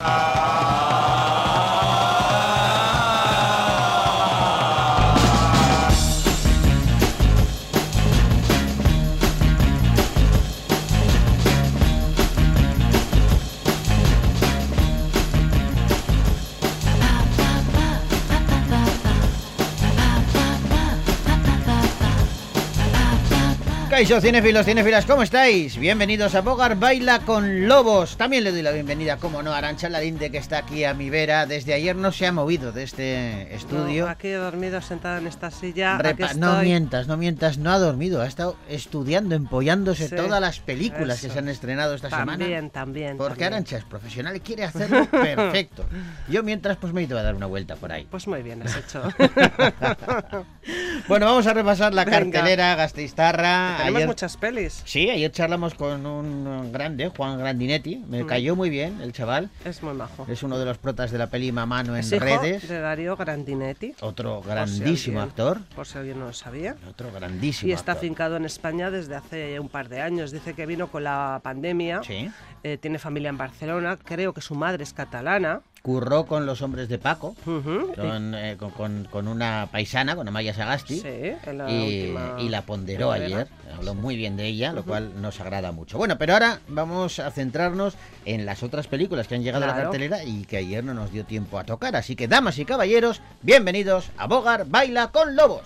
Uh... Caixo, cinefilos, cinefilas, ¿cómo estáis? Bienvenidos a Bogar Baila con Lobos. También le doy la bienvenida, como no, a Arancha Lalinde, que está aquí a mi vera. Desde ayer no se ha movido de este estudio. No, aquí he dormido sentada en esta silla. Repa aquí no estoy. mientas, no mientas, no ha dormido. Ha estado estudiando, empollándose Sí, todas las películas que se han estrenado esta semana. También, también. Porque también. Arancha es profesional y quiere hacerlo perfecto. Yo mientras pues me he ido a dar una vuelta por ahí. Pues muy bien has hecho. Bueno, vamos a repasar la Venga. cartelera Gasteiztarra. Ayer- muchas pelis. Sí, ayer charlamos con un grande, Juan Grandinetti. Me Mm. cayó muy bien el chaval. Es muy majo. Es uno de los protas de la peli Mamano en Es hijo redes. de Darío Grandinetti. Otro por si grandísimo alguien- actor. Por si alguien no lo sabía. Otro grandísimo Y está actor. afincado en España desde hace un par de años. Dice que vino con la pandemia. Sí. eh, tiene familia en Barcelona. Creo que su madre es catalana. Curró con los hombres de Paco. Con, eh, con, con- con una paisana, con Amaya Sagasti. Sí, en la y, la ponderó ayer, habló muy bien de ella, lo cual nos agrada mucho. Bueno, pero ahora vamos a centrarnos en las otras películas que han llegado a la cartelera y que ayer no nos dio tiempo a tocar. Así que, damas y caballeros, bienvenidos a Bogar Baila con Lobos.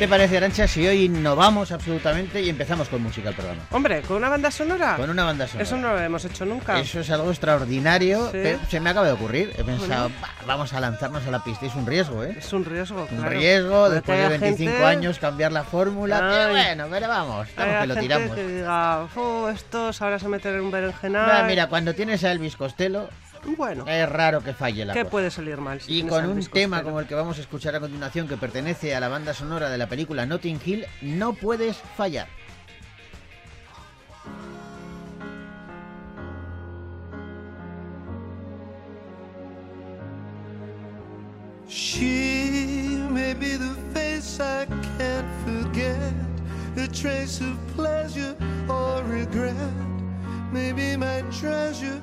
Te parece, Arancha, si hoy innovamos absolutamente y empezamos con música el programa? Hombre, ¿con una banda sonora? Con una banda sonora. Eso no lo hemos hecho nunca. Eso es algo extraordinario. Sí. pero se me acaba de ocurrir. He pensado, "Bah, vamos a lanzarnos a la pista. Es un riesgo, ¿eh? Es un riesgo, Un claro. riesgo, Puede después de haya 25 gente- años, cambiar la fórmula. Pero Ay. bueno, pero vamos, estamos que lo tiramos. que diga, "Oh, estos ahora se meten en un berenjenal. Mira, cuando tienes a Elvis Costello, Bueno, es raro que falle la ¿qué cosa. puede salir mal? si Y con un tema como el que vamos a escuchar a continuación, que pertenece a la banda sonora de la película Notting Hill, no puedes fallar. She may be the face I can't forget, a trace of pleasure or regret. Maybe my treasure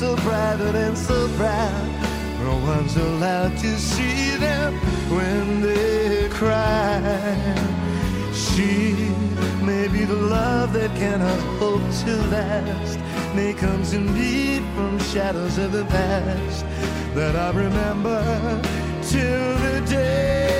So private and so proud. No one's allowed to see them when they cry. She may be the love that cannot hope to last. May come to me from shadows of the past that I remember till the day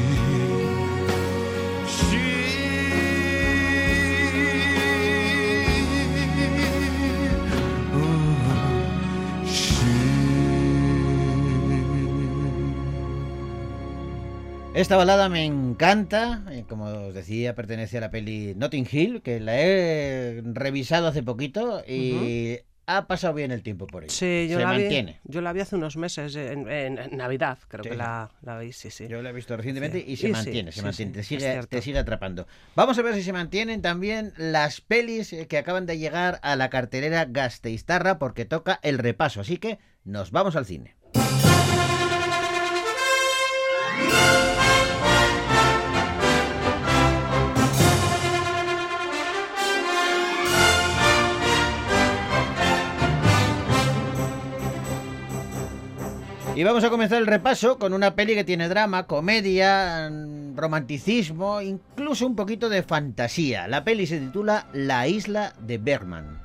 Esta balada me encanta, eh, como os decía, pertenece a la peli Notting Hill, que la he revisado hace poquito y ha pasado bien el tiempo por. Sí, yo Se la mantiene. vi. Yo la vi hace unos meses, en, en- en Navidad, creo Sí. que la, la vi, sí, sí. Yo la he visto recientemente Sí. y se Y sí, mantiene, se mantiene, sigue, te sigue atrapando. Vamos a ver si se mantienen también las pelis eh, que acaban de llegar a la cartelera Gasteiztarra porque toca el repaso, así que nos vamos al cine. Y vamos a comenzar el repaso con una peli que tiene drama, comedia, mm, romanticismo, incluso un poquito de fantasía. La peli se titula La isla de Bergman.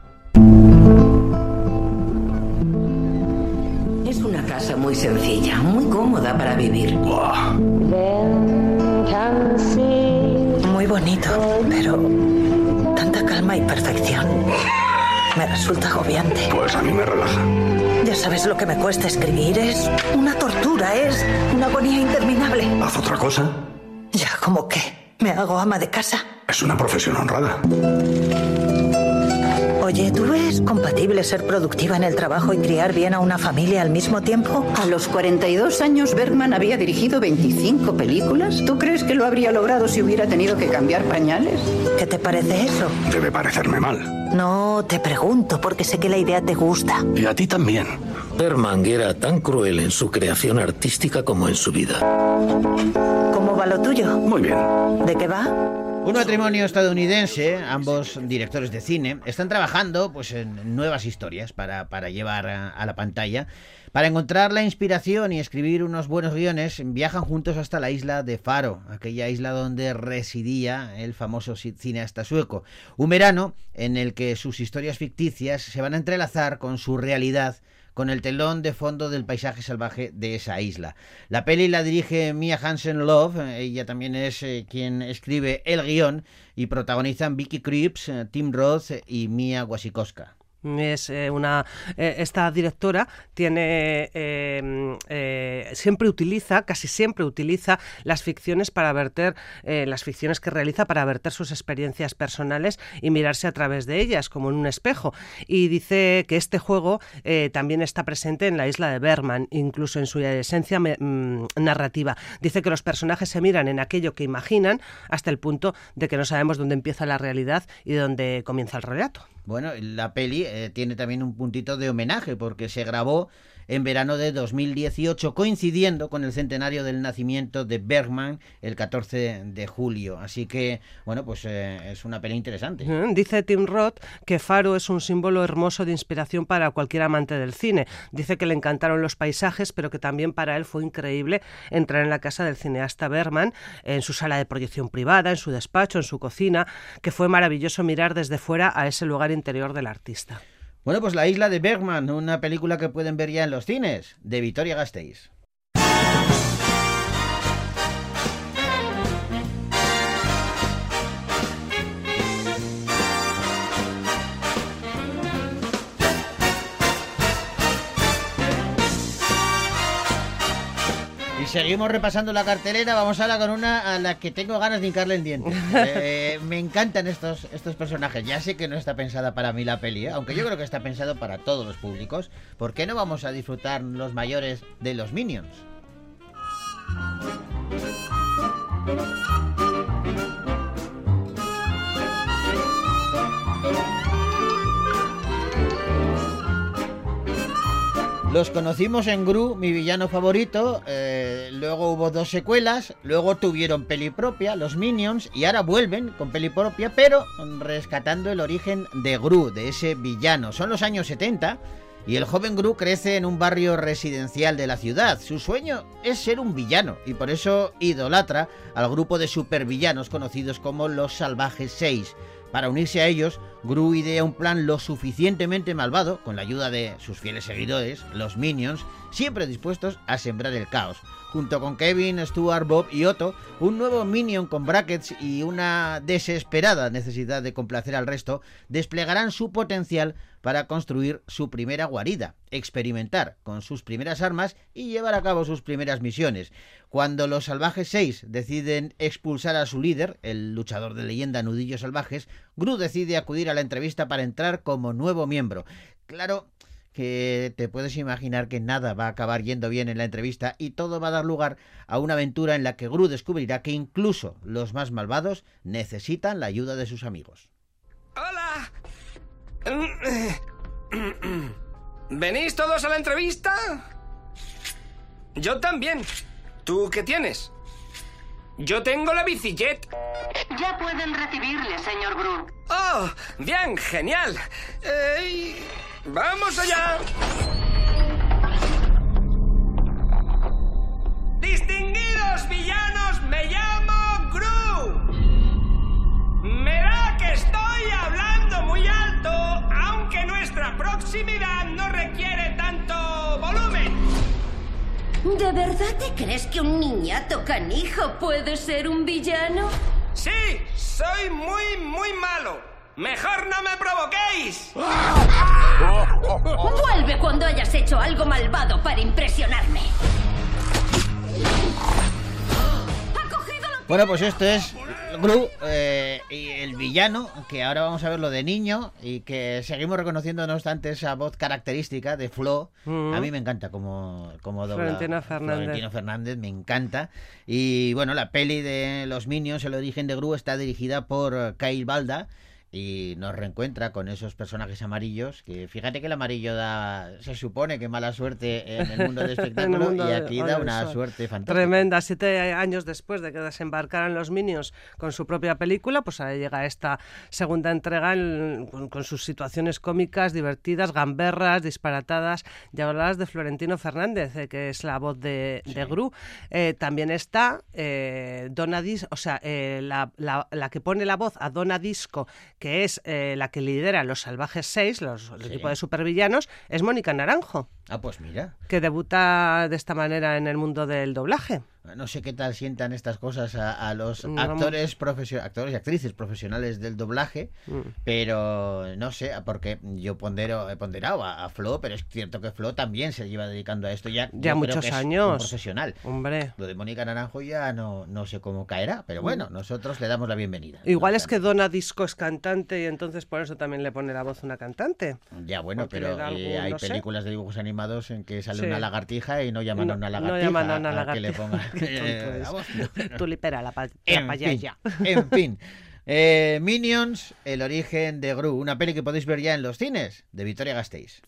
Es una casa muy sencilla, muy cómoda para vivir. Muy bonito, pero tanta calma y perfección. Me resulta agobiante. Pues a mí me relaja. Ya sabes lo que me cuesta escribir. Es una tortura, es una agonía interminable. Haz otra cosa. Ya, como que me hago ama de casa. Es una profesión honrada. Oye, ¿tú ves compatible ser productiva en el trabajo y criar bien a una familia al mismo tiempo? A los 42 años Bergman había dirigido 25 películas. ¿Tú crees que lo habría logrado si hubiera tenido que cambiar pañales? ¿Qué te parece eso? Debe parecerme mal. No, te pregunto porque sé que la idea te gusta. Y a ti también. Berman era tan cruel en su creación artística como en su vida. ¿Cómo va lo tuyo? Muy bien. ¿De qué va? Un matrimonio estadounidense, ambos directores de cine, están trabajando pues, en nuevas historias para, para llevar a, a la pantalla. Para encontrar la inspiración y escribir unos buenos guiones, viajan juntos hasta la isla de Faro, aquella isla donde residía el famoso ci- cineasta sueco. Un verano en el que sus historias ficticias se van a entrelazar con su realidad con el telón de fondo del paisaje salvaje de esa isla. La peli la dirige Mia Hansen Love, ella también es eh, quien escribe el guion y protagonizan Vicky Krieps, eh, Tim Roth y Mia Wasikowska. Es eh, una eh, esta directora tiene eh, eh, siempre utiliza casi siempre utiliza las ficciones para verter las ficciones que realiza para verter sus experiencias personales y mirarse a través de ellas como en un espejo. Y dice que este juego también está presente en la isla de Berman incluso en su esencia mm, narrativa. Dice que los personajes se miran en aquello que imaginan hasta el punto de que no sabemos dónde empieza la realidad y dónde comienza el relato Bueno, la peli eh, tiene también un puntito de homenaje porque se grabó en verano de 2018 coincidiendo con el centenario del nacimiento de Bergman el 14 de julio. Así que, bueno, pues eh, es una peli interesante. Dice Tim Roth que Faro es un símbolo hermoso de inspiración para cualquier amante del cine. Dice que le encantaron los paisajes, pero que también para él fue increíble entrar en la casa del cineasta Berman, en su sala de proyección privada, en su despacho, en su cocina, que fue maravilloso mirar desde fuera a ese lugar interior del artista. Bueno, pues La isla de Bergman, una película que pueden ver ya en los cines, de Vitoria Gasteiz. Seguimos repasando la cartelera. Vamos ahora con una a la que tengo ganas de hincarle el diente. Eh, me encantan estos, estos personajes. Ya sé que no está pensada para mí la peli, ¿eh? aunque yo creo que está pensado para todos los públicos. ¿Por qué no vamos a disfrutar los mayores de los Minions? Los conocimos en Gru, mi villano favorito. eh, luego hubo dos secuelas. Luego tuvieron peli propia, los Minions. Y ahora vuelven con peli propia, pero rescatando el origen de Gru, de ese villano. Son los años 70. Y el joven Gru crece en un barrio residencial de la ciudad. Su sueño es ser un villano y por eso idolatra al grupo de supervillanos conocidos como los Salvajes 6. Para unirse a ellos, Gru idea un plan lo suficientemente malvado, con la ayuda de sus fieles seguidores, los Minions, siempre dispuestos a sembrar el caos. Junto con Kevin, Stuart, Bob y Otto, un nuevo Minion con brackets y una desesperada necesidad de complacer al resto, desplegarán su potencial para construir su primera guarida, experimentar con sus primeras armas y llevar a cabo sus primeras misiones. Cuando los Salvajes 6 deciden expulsar a su líder, el luchador de leyenda Nudillos Salvajes, Gru decide acudir a la entrevista para entrar como nuevo miembro. Claro que te puedes imaginar que nada va a acabar yendo bien en la entrevista y todo va a dar lugar a una aventura en la que Gru descubrirá que incluso los más malvados necesitan la ayuda de sus amigos. ¡Hola! ¿Venís todos a la entrevista? Yo también. ¿Tú qué tienes? Yo tengo la bicijet. Ya pueden recibirle, señor Gru. ¡Oh! Bien, genial. Eh, ¡Vamos allá! Distinguidos villanos, me llamo Gru. Me da que estoy hablando muy alto, aunque nuestra proximidad no requiere tanto volumen. ¿De verdad te crees que un niñato canijo puede ser un villano? Sí, soy muy, muy malo. Mejor no me provoquéis. Vuelve cuando hayas hecho algo malvado para impresionarme. Bueno, pues esto es Gru eh, y el villano, que ahora vamos a verlo de niño y que seguimos reconociendo, no obstante, esa voz característica de Flo. Mm. A mí me encanta como, como dobla Florentino Fernández. Florentino Fernández, me encanta. Y bueno, la peli de los Minions, el origen de Gru, está dirigida por Kyle Balda. Y nos reencuentra con esos personajes amarillos que fíjate que el amarillo da se supone que mala suerte en el mundo del espectáculo mundo y de- aquí da una suerte fantástica. Tremenda. Siete años después de que desembarcaran los Minions con su propia película, pues ahora llega esta segunda entrega en- con, con sus situaciones cómicas, divertidas, gamberras, disparatadas. Ya hablabas de Florentino Fernández, eh, que es la voz de, de Gru. Eh, también está eh, Donna Dis- o sea, la, la- la que pone la voz a Donna Disco, que es eh, la que lidera los Salvajes 6, los, el Sí. equipo de supervillanos, es Mónica Naranjo, Ah, pues mira. que debuta de esta manera en el mundo del doblaje. No sé qué tal sientan estas cosas a, a los No, actores profesio- actores y actrices profesionales del doblaje, Mm. pero no sé, porque yo pondero, he ponderado a, a Flo, pero es cierto que Flo también se lleva dedicando a esto ya, Ya creo muchos que es un años. profesional. Hombre. Lo de Mónica Naranjo ya no, no sé cómo caerá, pero bueno, nosotros le damos la bienvenida. Mm. Igual No es que Donna Disco es cantante y entonces por eso también le pone la voz una cantante. Ya, bueno, pero eh, hay no sé. películas de dibujos animados en que sale Sí. una lagartija y no llaman a una no lagartija. llaman a una a que le lagartija. eh, tonto la pa- fin, en fin. Eh, Minions, el origen de Gru, una peli que podéis ver ya en los cines de Victoria Gasteiz.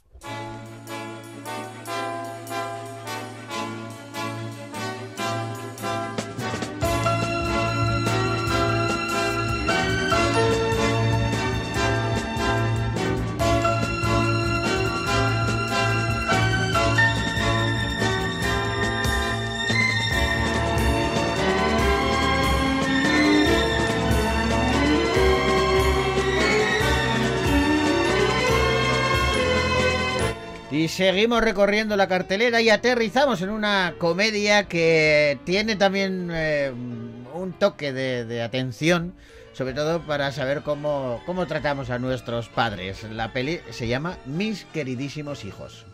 Seguimos recorriendo la cartelera y aterrizamos en una comedia que tiene también eh, un toque de, de atención, sobre todo para saber cómo, cómo tratamos a nuestros padres. La peli se llama Mis queridísimos hijos.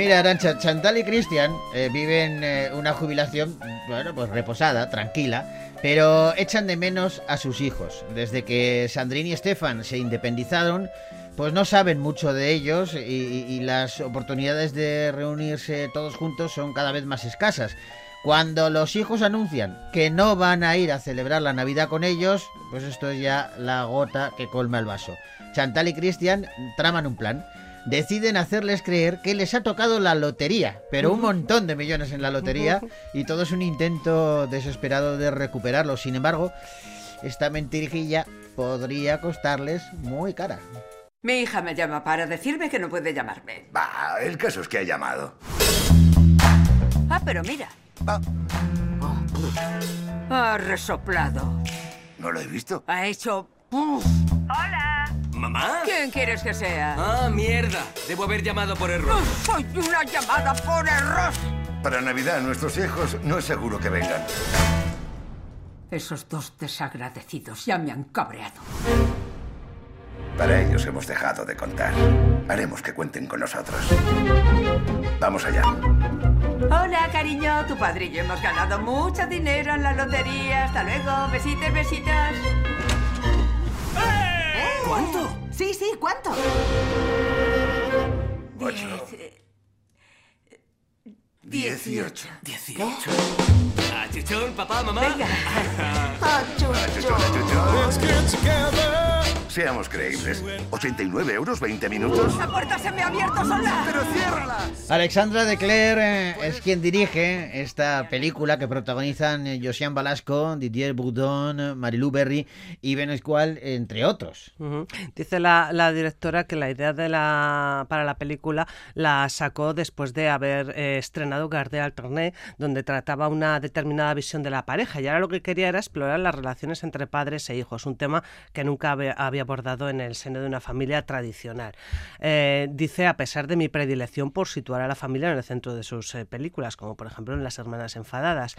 Mira, Arancha, Chantal y Cristian eh, viven eh, una jubilación, bueno, pues reposada, tranquila, pero echan de menos a sus hijos. Desde que Sandrine y Stefan se independizaron, pues no saben mucho de ellos y, las oportunidades de reunirse todos juntos son cada vez más escasas. Cuando los hijos anuncian que no van a ir a celebrar la Navidad con ellos, pues esto es ya la gota que colma el vaso. Chantal y Cristian traman un plan. Deciden hacerles creer que les ha tocado la lotería, pero un montón de millones en la lotería y todo es un intento desesperado de recuperarlo. Sin embargo, esta mentirijilla podría costarles muy cara. Mi hija me llama para decirme que no puede llamarme. Bah, el caso es que ha llamado. Ah, pero mira. Ha resoplado. No lo he visto. Ha hecho... ¡puf! ¿Mamá? ¿Quién quieres que sea? Ah, mierda. Debo haber llamado por error. ¡No soy una llamada por error! Para Navidad nuestros hijos no es seguro que vengan. Esos dos desagradecidos ya me han cabreado. Para ellos hemos dejado de contar. Haremos que cuenten con nosotros. Vamos allá. Hola, cariño. Tu padre y yo hemos ganado mucho dinero en la lotería. Hasta luego. Besitos, besitos. ¿Cuánto? Sí, sí, ¿cuánto? Ocho. Dieciocho. Dieciocho. Chichón, papá, mamá. Venga. Achuchón, achuchón. Seamos creíbles. 89 euros, 20 minutos. ¡La puerta se me ha abierto sola! ¡Pero ciérrala! Alexandra de eh, es quien dirige esta película que protagonizan eh, Josiane Balasco, Didier Bourdon, Marilou Berry y Ben Escual, entre otros. Dice la, la directora que la idea de la, para la película la sacó después de haber eh, estrenado Garde Alterné, donde trataba una determinada visión de la pareja y ahora lo que quería era explorar las relaciones entre padres e hijos, un tema que nunca habe- había abordado en el seno de una familia tradicional. Eh, dice, a pesar de mi predilección por situar a la familia en el centro de sus eh, películas, como por ejemplo en Las Hermanas Enfadadas.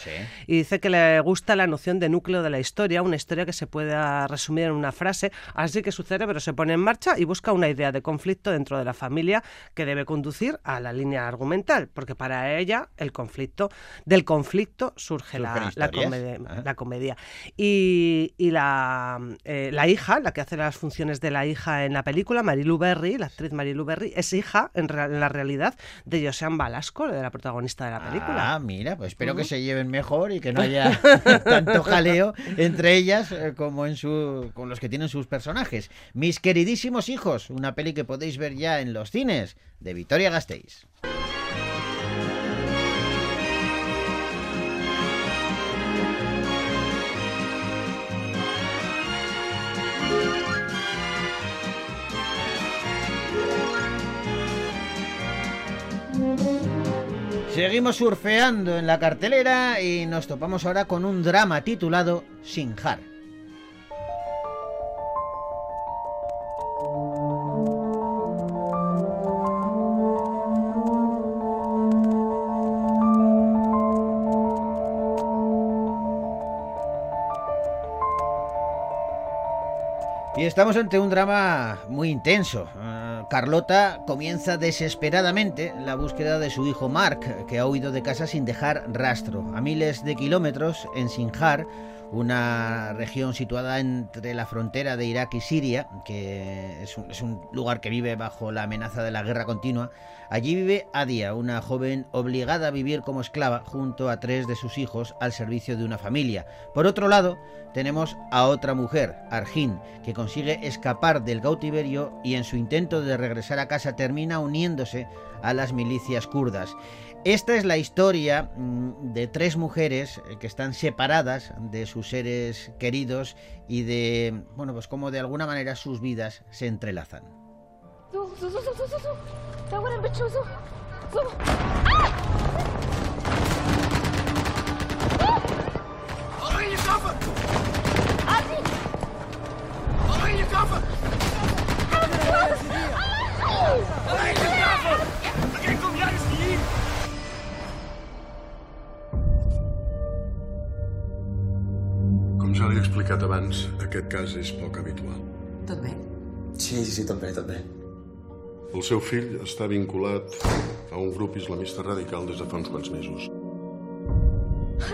Y dice que le gusta la noción de núcleo de la historia, una historia que se pueda resumir en una frase, así que su cerebro se pone en marcha y busca una idea de conflicto dentro de la familia que debe conducir a la línea argumental, porque para ella el conflicto, del conflicto surge la, la comedia. Ah. la comedia. Y, y la, eh, la hija, la que hace las funciones de la hija en la película, Marilu Berry, la actriz Marilu Berry, es hija en, en la realidad de Josean Balasco, de la protagonista de la película. Ah, mira, pues espero que se lleven mejor y que no haya tanto jaleo entre ellas eh, como en su con los que tienen sus personajes. Mis queridísimos hijos, una peli que podéis ver ya en los cines de Victoria Gasteiz. Seguimos surfeando en la cartelera y nos topamos ahora con un drama titulado Sinjar. Y estamos ante un drama muy intenso. Carlota comienza desesperadamente la búsqueda de su hijo Mark, que ha huido de casa sin dejar rastro. A miles de kilómetros en Sinjar, una región situada entre la frontera de Irak y Siria, que es un, lugar que vive bajo la amenaza de la guerra continua. Allí vive Adia, una joven obligada a vivir como esclava junto a tres de sus hijos al servicio de una familia. Por otro lado, tenemos a otra mujer, Arjin, que consigue escapar del cautiverio y en su intento de regresar a casa termina uniéndose a las milicias kurdas. Esta es la historia mm, de tres mujeres eh, que están separadas de sus seres queridos y de, bueno, pues como de alguna manera sus vidas se entrelazan. Explicat abans, aquest cas és poc habitual. Tot bé? Sí, sí, sí, tot bé, tot bé. El seu fill està vinculat a un grup islamista radical des de fa uns quants mesos.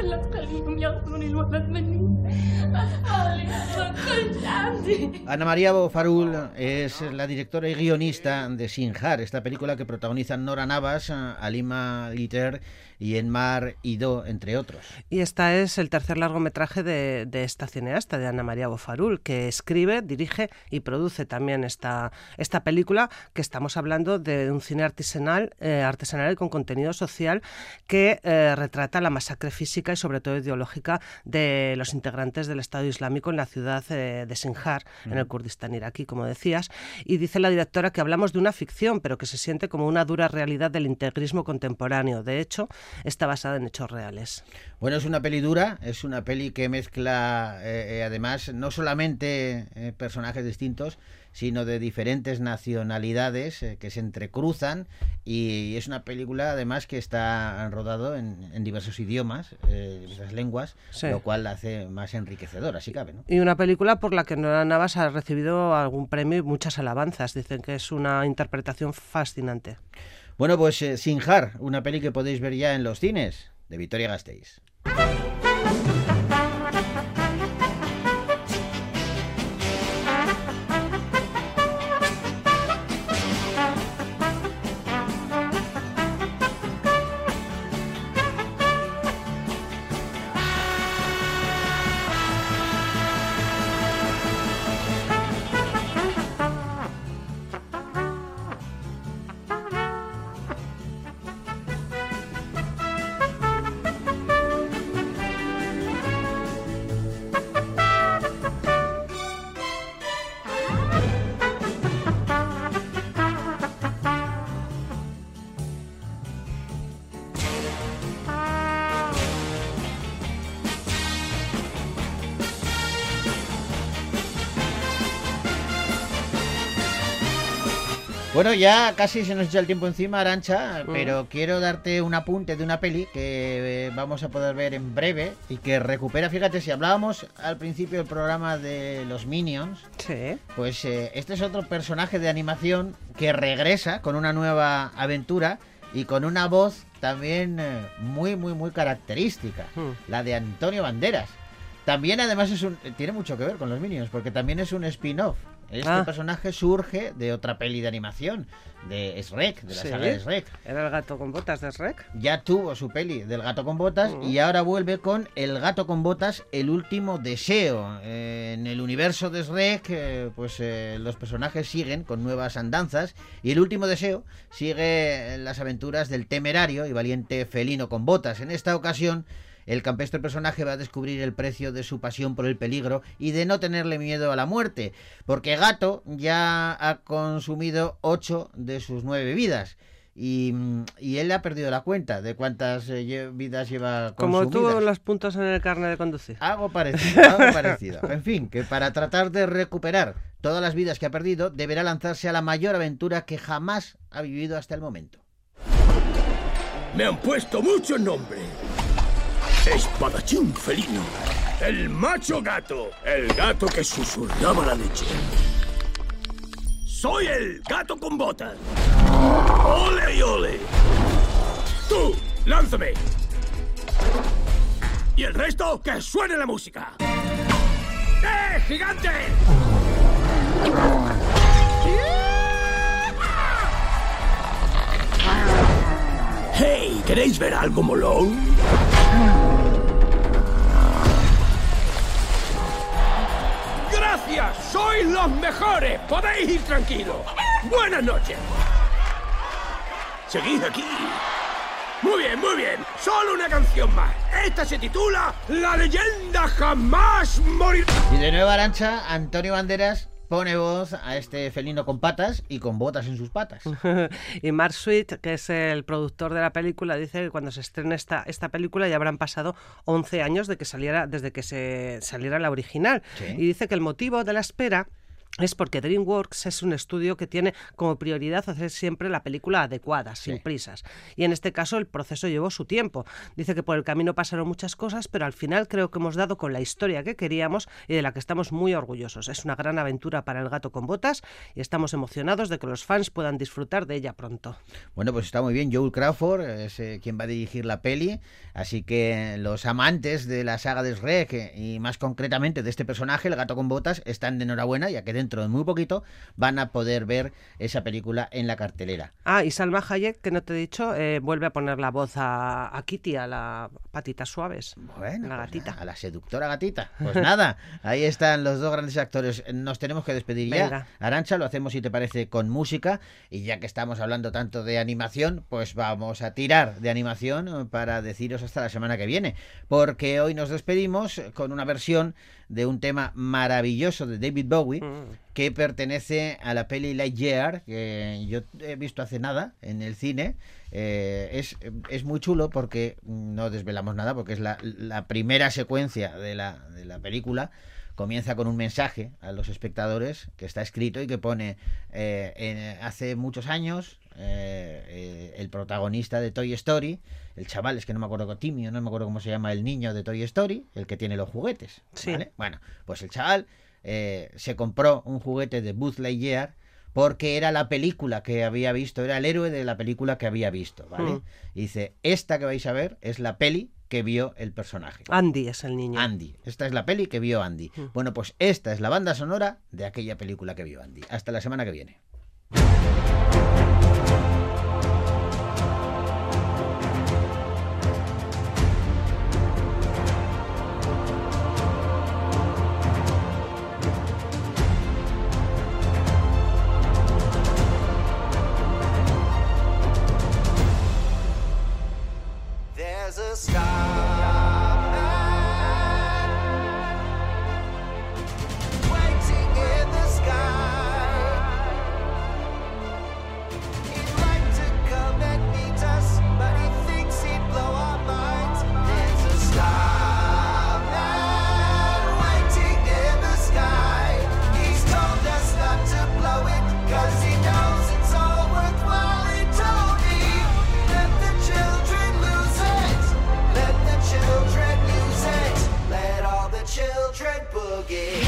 لا تخليهم ياخذون الولد مني أطفالي ما كنت عندي Ana María Bofarul es la directora y guionista de Sinjar, esta película que protagonizan Nora Navas, Alima Liter y Enmar Ido, entre otros. Y esta es el tercer largometraje de, de esta cineasta, de Ana María Bofarul, que escribe, dirige y produce también esta, esta película, que estamos hablando de un cine artesanal, eh, artesanal y con contenido social que eh, retrata la masacre física y sobre todo ideológica de los integrantes del Estado Islámico en la ciudad eh, de Sinjar, en el Kurdistán iraquí, como decías. Y dice la directora que hablamos de una ficción, pero que se siente como una dura realidad del integrismo contemporáneo. De hecho, está basada en hechos reales. Bueno, es una peli dura, es una peli que mezcla eh, eh, además no solamente personajes distintos, sino de diferentes nacionalidades eh, que se entrecruzan y es una película además que está rodado en, en diversos idiomas, eh, diversas lenguas, Sí. lo cual la hace más enriquecedora, si cabe, ¿no? Y una película por la que Nora Navas ha recibido algún premio y muchas alabanzas. Dicen que es una interpretación fascinante. Bueno, pues eh, Sinjar, una peli que podéis ver ya en los cines de Victoria Gasteiz. Bueno, ya casi se nos echa el tiempo encima, Arancha, pero quiero darte un apunte de una peli que eh, vamos a poder ver en breve y que recupera, fíjate, si hablábamos al principio del programa de los Minions, Sí. pues eh, este es otro personaje de animación que regresa con una nueva aventura y con una voz también eh, muy, muy, muy característica, la de Antonio Banderas. También además es un, tiene mucho que ver con los Minions, porque también es un spin-off. Este Ah. personaje surge de otra peli de animación, de Shrek, de la Sí. saga de Shrek. Era el gato con botas de Shrek. Ya tuvo su peli del gato con botas Mm. y ahora vuelve con El gato con botas, el último deseo. Eh, en el universo de Shrek, eh, pues eh, los personajes siguen con nuevas andanzas y el último deseo sigue las aventuras del temerario y valiente felino con botas. En esta ocasión, el campestre personaje va a descubrir el precio de su pasión por el peligro y de no tenerle miedo a la muerte, porque Gato ya ha consumido ocho de sus nueve vidas. Y, y él ha perdido la cuenta de cuántas eh, vidas lleva Como consumidas. tú los puntos en el carnet de conducir. Algo parecido, algo parecido. En fin, que para tratar de recuperar todas las vidas que ha perdido, deberá lanzarse a la mayor aventura que jamás ha vivido hasta el momento. Me han puesto mucho nombre. Espadachín felino. El macho gato. El gato que susurraba la leche. Soy el gato con botas. ¡Ole y ole! ¡Tú! ¡Lánzame! Y el resto, que suene la música. ¡Eh, gigante! ¡Hey! ¿Queréis ver algo molón? ¡Gracias! ¡Sois los mejores! ¡Podéis ir tranquilos! ¡Buenas noches! Seguid aquí. Muy bien, muy bien. Solo una canción más. Esta se titula La leyenda jamás morirá. Y de nuevo Arancha, Antonio Banderas pone voz a este felino con patas y con botas en sus patas. y Mark Sweet, que es el productor de la película, dice que cuando se estrene esta, esta película ya habrán pasado 11 años de que saliera, desde que se saliera la original. Sí. Y dice que el motivo de la espera es porque DreamWorks es un estudio que tiene como prioridad hacer siempre la película adecuada, sin prisas. Y en este caso el proceso llevó su tiempo. Dice que por el camino pasaron muchas cosas, pero al final creo que hemos dado con la historia que queríamos y de la que estamos muy orgullosos. Es una gran aventura para el gato con botas y estamos emocionados de que los fans puedan disfrutar de ella pronto. Bueno, pues está muy bien. Joel Crawford es eh, quien va a dirigir la peli, así que los amantes de la saga de Shrek eh, y más concretamente de este personaje, el gato con botas, están de enhorabuena, ya que dentro de muy poquito van a poder ver esa película en la cartelera. Ah, y Salma Hayek, que no te he dicho, eh, vuelve a poner la voz a, a Kitty, a la patitas suaves. Bueno, la pues gatita. A la seductora gatita. Pues nada, ahí están los dos grandes actores. Nos tenemos que despedir ya. Venga. Arancha, lo hacemos si te parece con música. Y ya que estamos hablando tanto de animación, pues vamos a tirar de animación eh, para deciros hasta la semana que viene. Porque hoy nos despedimos con una versión de un tema maravilloso de David Bowie que pertenece a la peli Lightyear que yo he visto hace nada en el cine. Eh, es, es muy chulo porque no desvelamos nada porque es la, la primera secuencia de la, de la película comienza con un mensaje a los espectadores que está escrito y que pone eh, en- hace muchos años eh, eh, el protagonista de Toy Story, el chaval, es que no me acuerdo, Timio, no me acuerdo cómo se llama el niño de Toy Story, el que tiene los juguetes. Sí. ¿vale? Bueno, pues el chaval eh, se compró un juguete de Buzz Lightyear porque era la película que había visto, era el héroe de la película que había visto, ¿vale? Mm. Y dice, esta que vais a ver es la peli que vio el personaje. Andy es el niño. Andy. Esta es la peli que vio Andy. Bueno, pues esta es la banda sonora de aquella película que vio Andy. Hasta la semana que viene. There's Yeah.